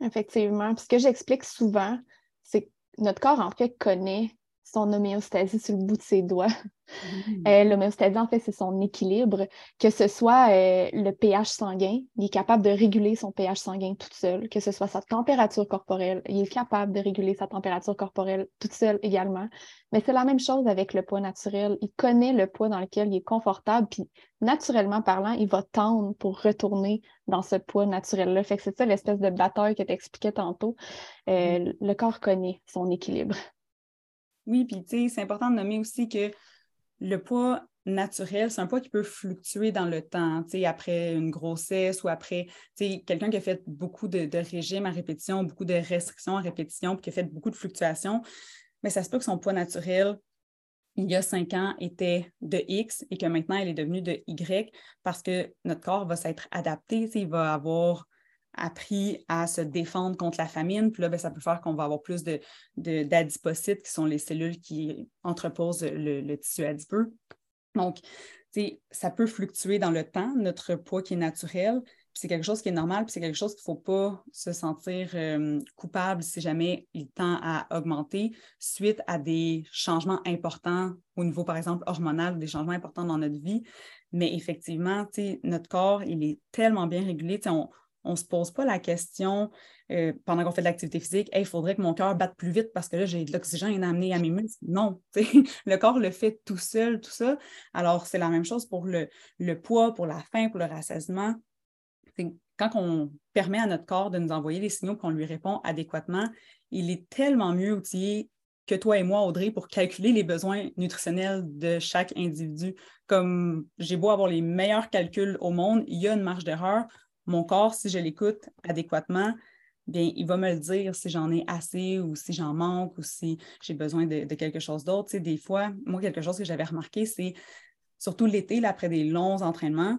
Speaker 1: Effectivement. ce que j'explique souvent, c'est que notre corps, en fait, connaît son homéostasie sur le bout de ses doigts. Mmh. Euh, l'homéostasie, en fait, c'est son équilibre, que ce soit euh, le pH sanguin, il est capable de réguler son pH sanguin toute seule, que ce soit sa température corporelle, il est capable de réguler sa température corporelle toute seule également. Mais c'est la même chose avec le poids naturel. Il connaît le poids dans lequel il est confortable, puis naturellement parlant, il va tendre pour retourner dans ce poids naturel-là. Fait que c'est ça l'espèce de bataille que tu expliquais tantôt. Euh, mmh. Le corps connaît son équilibre.
Speaker 2: Oui, puis tu sais, c'est important de nommer aussi que le poids naturel, c'est un poids qui peut fluctuer dans le temps, tu sais, après une grossesse ou après, tu sais, quelqu'un qui a fait beaucoup de, de régimes à répétition, beaucoup de restrictions à répétition, puis qui a fait beaucoup de fluctuations, mais ça se peut que son poids naturel, il y a cinq ans, était de X et que maintenant, il est devenu de Y parce que notre corps va s'être adapté, il va avoir appris à se défendre contre la famine. Puis là, ben, ça peut faire qu'on va avoir plus d'adipocytes, de, qui sont les cellules qui entreposent le, tissu adipeux. Donc, ça peut fluctuer dans le temps, notre poids qui est naturel. C'est quelque chose qui est normal, puis c'est quelque chose qu'il ne faut pas se sentir euh, coupable si jamais il tend à augmenter suite à des changements importants au niveau, par exemple, hormonal, des changements importants dans notre vie. Mais effectivement, notre corps, il est tellement bien régulé. On, on ne se pose pas la question euh, pendant qu'on fait de l'activité physique, il faudrait que mon cœur batte plus vite parce que là, j'ai de l'oxygène à amener à mes muscles. Non, le corps le fait tout seul, tout ça. Alors, c'est la même chose pour le, poids, pour la faim, pour le rassasiement. Quand on permet à notre corps de nous envoyer des signaux qu'on lui répond adéquatement, il est tellement mieux outillé que toi et moi, Audrey, pour calculer les besoins nutritionnels de chaque individu. Comme j'ai beau avoir les meilleurs calculs au monde, il y a une marge d'erreur mon corps, si je l'écoute adéquatement, bien, il va me le dire si j'en ai assez ou si j'en manque ou si j'ai besoin de, quelque chose d'autre. des fois, moi, quelque chose que j'avais remarqué, c'est surtout l'été, après des longs entraînements,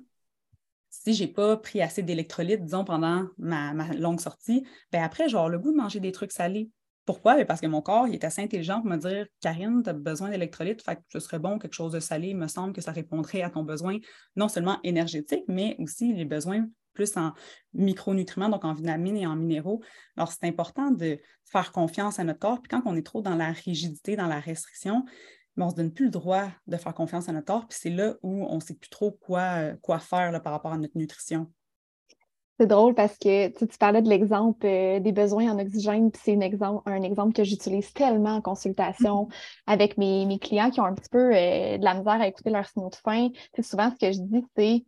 Speaker 2: si je n'ai pas pris assez d'électrolytes, disons, pendant ma, longue sortie, bien après, j'ai le goût de manger des trucs salés. Pourquoi? Parce que mon corps il est assez intelligent pour me dire Karine, tu as besoin d'électrolytes, fait ce serait bon, quelque chose de salé. Il me semble que ça répondrait à ton besoin non seulement énergétique, mais aussi les besoins plus en micronutriments, donc en vitamines et en minéraux. Alors, c'est important de faire confiance à notre corps. Puis quand on est trop dans la rigidité, dans la restriction, on ne se donne plus le droit de faire confiance à notre corps. Puis c'est là où on ne sait plus trop quoi, quoi faire par rapport à notre nutrition.
Speaker 1: C'est drôle parce que tu, parlais de l'exemple euh, des besoins en oxygène, puis c'est un exemple, un exemple que j'utilise tellement en consultation mm-hmm. avec mes, clients qui ont un petit peu euh, de la misère à écouter leur signaux de faim. souvent, ce que je dis, c'est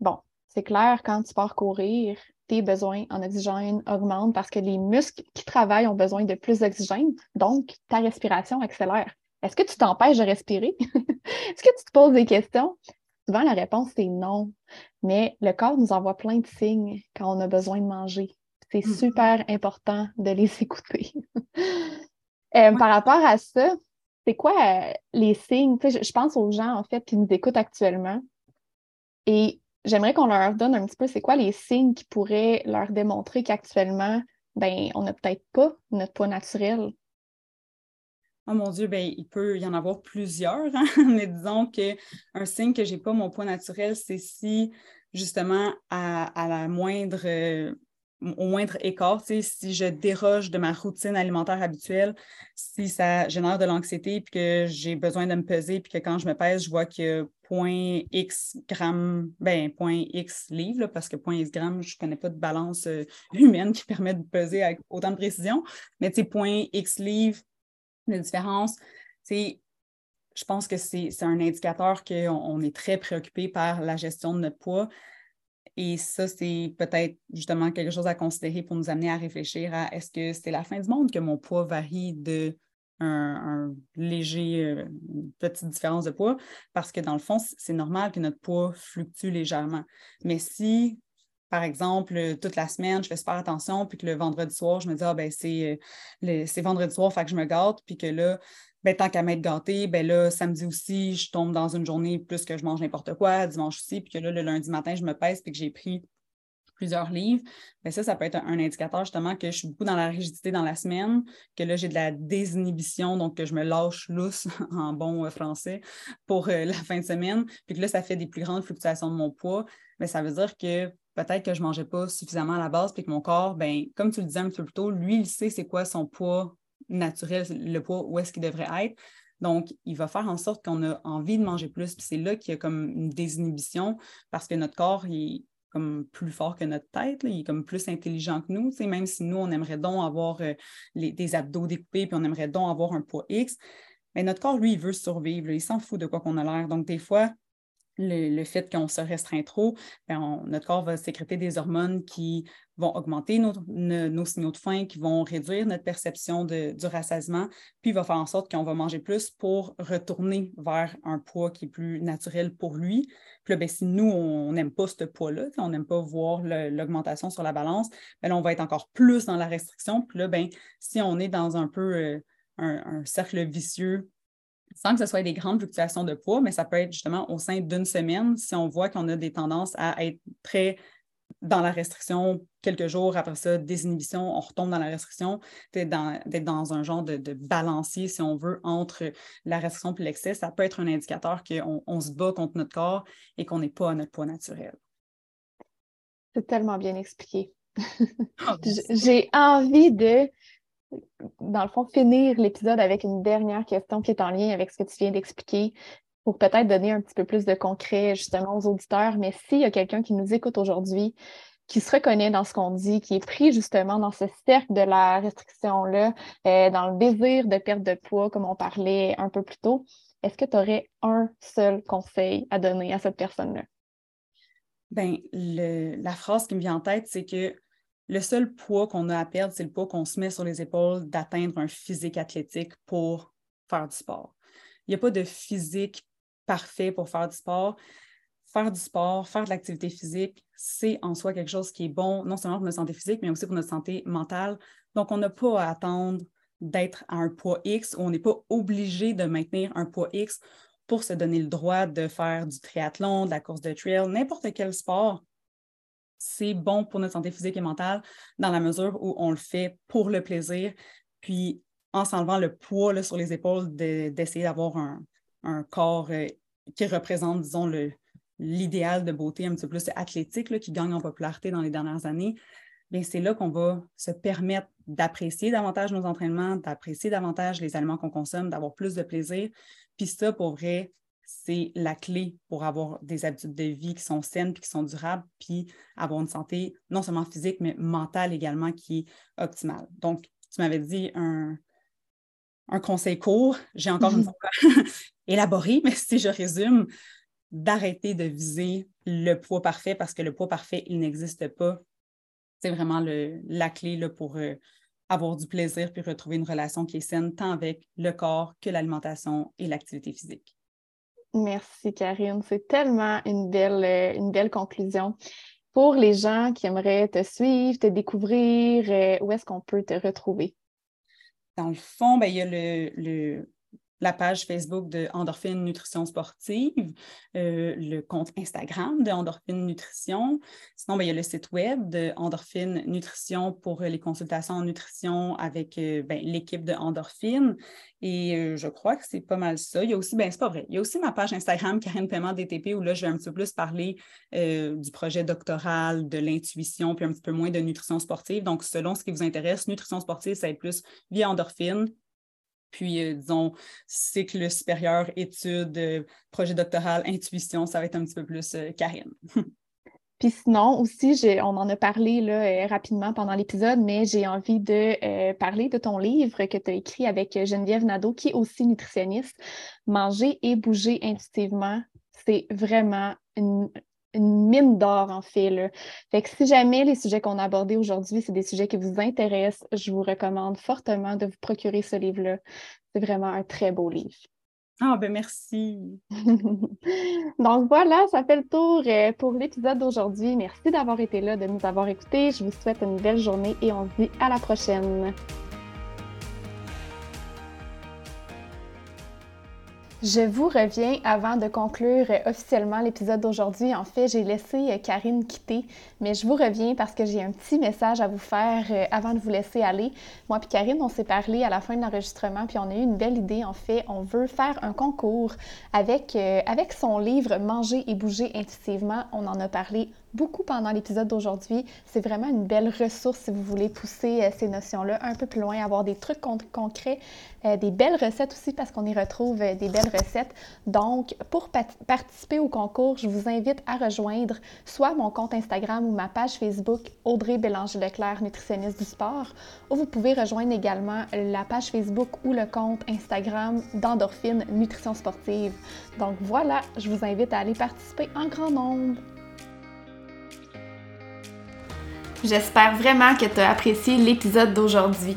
Speaker 1: bon, c'est clair, quand tu pars courir, tes besoins en oxygène augmentent parce que les muscles qui travaillent ont besoin de plus d'oxygène, donc ta respiration accélère. Est-ce que tu t'empêches de respirer? Est-ce que tu te poses des questions? Souvent, la réponse, c'est non. Mais le corps nous envoie plein de signes quand on a besoin de manger. C'est mm-hmm. super important de les écouter. Euh, par rapport à ça, c'est quoi euh, les signes? je, pense aux gens, en fait, qui nous écoutent actuellement. Et j'aimerais qu'on leur donne un petit peu c'est quoi les signes qui pourraient leur démontrer qu'actuellement, ben, on n'a peut-être pas notre poids naturel?
Speaker 2: Oh mon Dieu, ben, il peut y en avoir plusieurs, hein. mais disons qu'un signe que je n'ai pas mon poids naturel, c'est si justement à, la moindre, euh, au moindre écart, si je déroge de ma routine alimentaire habituelle, si ça génère de l'anxiété, puis que j'ai besoin de me peser, puis que quand je me pèse, je vois que point X grammes, ben, point X livres, parce que point X grammes, je ne connais pas de balance euh, humaine qui permet de peser avec autant de précision, mais tu point X livres, la différence, c'est je pense que c'est un indicateur qu'on est très préoccupé par la gestion de notre poids. Et ça, c'est peut-être justement quelque chose à considérer pour nous amener à réfléchir à est-ce que c'est la fin du monde que mon poids varie de un, léger, euh, petite différence de poids, parce que dans le fond, c'est normal que notre poids fluctue légèrement. Mais si par exemple, toute la semaine, je fais super attention, puis que le vendredi soir, je me dis, ah, ben, c'est, euh, vendredi soir, fait que je me gâte, puis que là, ben, tant qu'à m'être gâtée, ben là, samedi aussi, je tombe dans une journée plus que je mange n'importe quoi, dimanche aussi, puis que là, le lundi matin, je me pèse, puis que j'ai pris plusieurs livres, bien ça, ça peut être un indicateur justement que je suis beaucoup dans la rigidité dans la semaine, que là, j'ai de la désinhibition, donc que je me lâche lousse en bon euh, français pour la fin de semaine, puis que là, ça fait des plus grandes fluctuations de mon poids, mais ça veut dire que peut-être que je ne mangeais pas suffisamment à la base, puis que mon corps, ben, comme tu le disais un petit peu plus tôt, lui, il sait c'est quoi son poids naturel, le poids où est-ce qu'il devrait être. Donc, il va faire en sorte qu'on a envie de manger plus. Puis c'est là qu'il y a comme une désinhibition parce que notre corps, il comme plus fort que notre tête, il est comme plus intelligent que nous. Même si nous, on aimerait donc avoir euh, des abdos découpés, puis on aimerait donc avoir un poids X, mais notre corps, lui, il veut survivre. il s'en fout de quoi qu'on a l'air. Donc, des fois, le, fait qu'on se restreint trop, ben, notre corps va sécréter des hormones qui vont augmenter nos, signaux de faim, qui vont réduire notre perception du rassasiement, puis va faire en sorte qu'on va manger plus pour retourner vers un poids qui est plus naturel pour lui. Puis là, ben, si nous, on n'aime pas ce poids-là, on n'aime pas voir l'augmentation sur la balance, ben on va être encore plus dans la restriction. Puis là, ben, si on est dans un peu euh, un cercle vicieux sans que ce soit des grandes fluctuations de poids, mais ça peut être justement au sein d'une semaine, si on voit qu'on a des tendances à être très dans la restriction quelques jours, après ça, désinhibition, on retombe dans la restriction, d'être dans, un genre de, balancier, si on veut, entre la restriction et l'excès, ça peut être un indicateur qu'on on se bat contre notre corps et qu'on n'est pas à notre poids naturel.
Speaker 1: C'est tellement bien expliqué. Oh, J'ai envie de dans le fond, finir l'épisode avec une dernière question qui est en lien avec ce que tu viens d'expliquer pour peut-être donner un petit peu plus de concret justement aux auditeurs. Mais s'il y a quelqu'un qui nous écoute aujourd'hui, qui se reconnaît dans ce qu'on dit, qui est pris justement dans ce cercle de la restriction-là, euh, dans le désir de perte de poids, comme on parlait un peu plus tôt, est-ce que tu aurais un seul conseil à donner à cette personne-là?
Speaker 2: Bien, la phrase qui me vient en tête, c'est que le seul poids qu'on a à perdre, c'est le poids qu'on se met sur les épaules d'atteindre un physique athlétique pour faire du sport. Il n'y a pas de physique parfait pour faire du sport. faire du sport, faire de l'activité physique, c'est en soi quelque chose qui est bon, non seulement pour notre santé physique, mais aussi pour notre santé mentale. Donc, on n'a pas à attendre d'être à un poids X ou on n'est pas obligé de maintenir un poids X pour se donner le droit de faire du triathlon, de la course de trail, n'importe quel sport. C'est bon pour notre santé physique et mentale dans la mesure où on le fait pour le plaisir, puis en s'enlevant le poids sur les épaules, d'essayer d'avoir un, corps euh, qui représente, disons, l'idéal de beauté un petit peu plus athlétique qui gagne en popularité dans les dernières années, c'est là qu'on va se permettre d'apprécier davantage nos entraînements, d'apprécier davantage les aliments qu'on consomme, d'avoir plus de plaisir. Puis ça, pour vrai, c'est la clé pour avoir des habitudes de vie qui sont saines, puis qui sont durables, puis avoir une santé non seulement physique, mais mentale également qui est optimale. Donc, tu m'avais dit un, un conseil court, j'ai encore une fois élaboré, mais si je résume, d'arrêter de viser le poids parfait parce que le poids parfait, il n'existe pas. C'est vraiment la clé là, pour euh, avoir du plaisir puis retrouver une relation qui est saine tant avec le corps que l'alimentation et l'activité physique.
Speaker 1: Merci Karine, c'est tellement une belle, euh, une belle conclusion. Pour les gens qui aimeraient te suivre, te découvrir, euh, où est-ce qu'on peut te retrouver?
Speaker 2: Dans le fond, ben, il y a le, la page Facebook de Endorphine Nutrition Sportive, euh, le compte Instagram de Endorphine Nutrition. Sinon, ben, il y a le site web de Endorphine Nutrition pour les consultations en nutrition avec euh, ben, l'équipe de Endorphine. Et euh, je crois que c'est pas mal ça. Il y a aussi, ben c'est pas vrai, il y a aussi ma page Instagram, Karine Paiement DTP, où là, je vais un petit peu plus parler du projet doctoral, de l'intuition, puis un petit peu moins de nutrition sportive. Donc, selon ce qui vous intéresse, nutrition sportive, ça va être plus via endorphine puis, euh, disons, cycle supérieur, études, euh, projet doctoral, intuition, ça va être un petit peu plus euh, Karine.
Speaker 1: Puis sinon, aussi, on en a parlé là, rapidement pendant l'épisode, mais j'ai envie de parler de ton livre que tu as écrit avec Geneviève Nadeau, qui est aussi nutritionniste. Manger et bouger intuitivement, c'est vraiment une, une mine d'or, en fait. Là. Fait que si jamais les sujets qu'on a abordés aujourd'hui, c'est des sujets qui vous intéressent, je vous recommande fortement de vous procurer ce livre-là. C'est vraiment un très beau livre.
Speaker 2: Ah, ben merci.
Speaker 1: Donc voilà, ça fait le tour euh, pour l'épisode d'aujourd'hui. Merci d'avoir été là, de nous avoir écoutés. Je vous souhaite une belle journée et on se dit à la prochaine. Je vous reviens avant de conclure euh, officiellement l'épisode d'aujourd'hui. En fait, j'ai laissé euh, Karine quitter, mais je vous reviens parce que j'ai un petit message à vous faire euh, avant de vous laisser aller. Moi et Karine, on s'est parlé à la fin de l'enregistrement, puis on a eu une belle idée. En fait, on veut faire un concours avec, avec son livre Manger et bouger intuitivement. On en a parlé beaucoup pendant l'épisode d'aujourd'hui. C'est vraiment une belle ressource si vous voulez pousser ces notions-là un peu plus loin, avoir des trucs concrets, des belles recettes aussi parce qu'on y retrouve des belles recettes. Donc, pour participer au concours, je vous invite à rejoindre soit mon compte Instagram ou ma page Facebook Audrey Bélanger-Leclerc, nutritionniste du sport, ou vous pouvez rejoindre également la page Facebook ou le compte Instagram d'Endorphine Nutrition Sportive. Donc voilà, je vous invite à aller participer en grand nombre. J'espère vraiment que tu as apprécié l'épisode d'aujourd'hui.